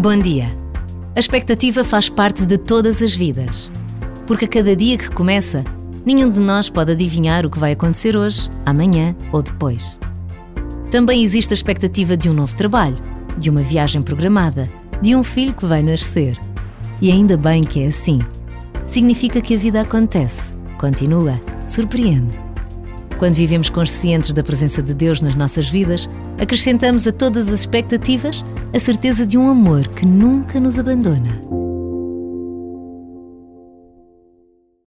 Bom dia. A expectativa faz parte de todas as vidas. Porque a cada dia que começa, nenhum de nós pode adivinhar o que vai acontecer hoje, amanhã ou depois. Também existe a expectativa de um novo trabalho, de uma viagem programada, de um filho que vai nascer. E ainda bem que é assim. Significa que a vida acontece, continua, surpreende. Quando vivemos conscientes da presença de Deus nas nossas vidas, acrescentamos a todas as expectativas a certeza de um amor que nunca nos abandona.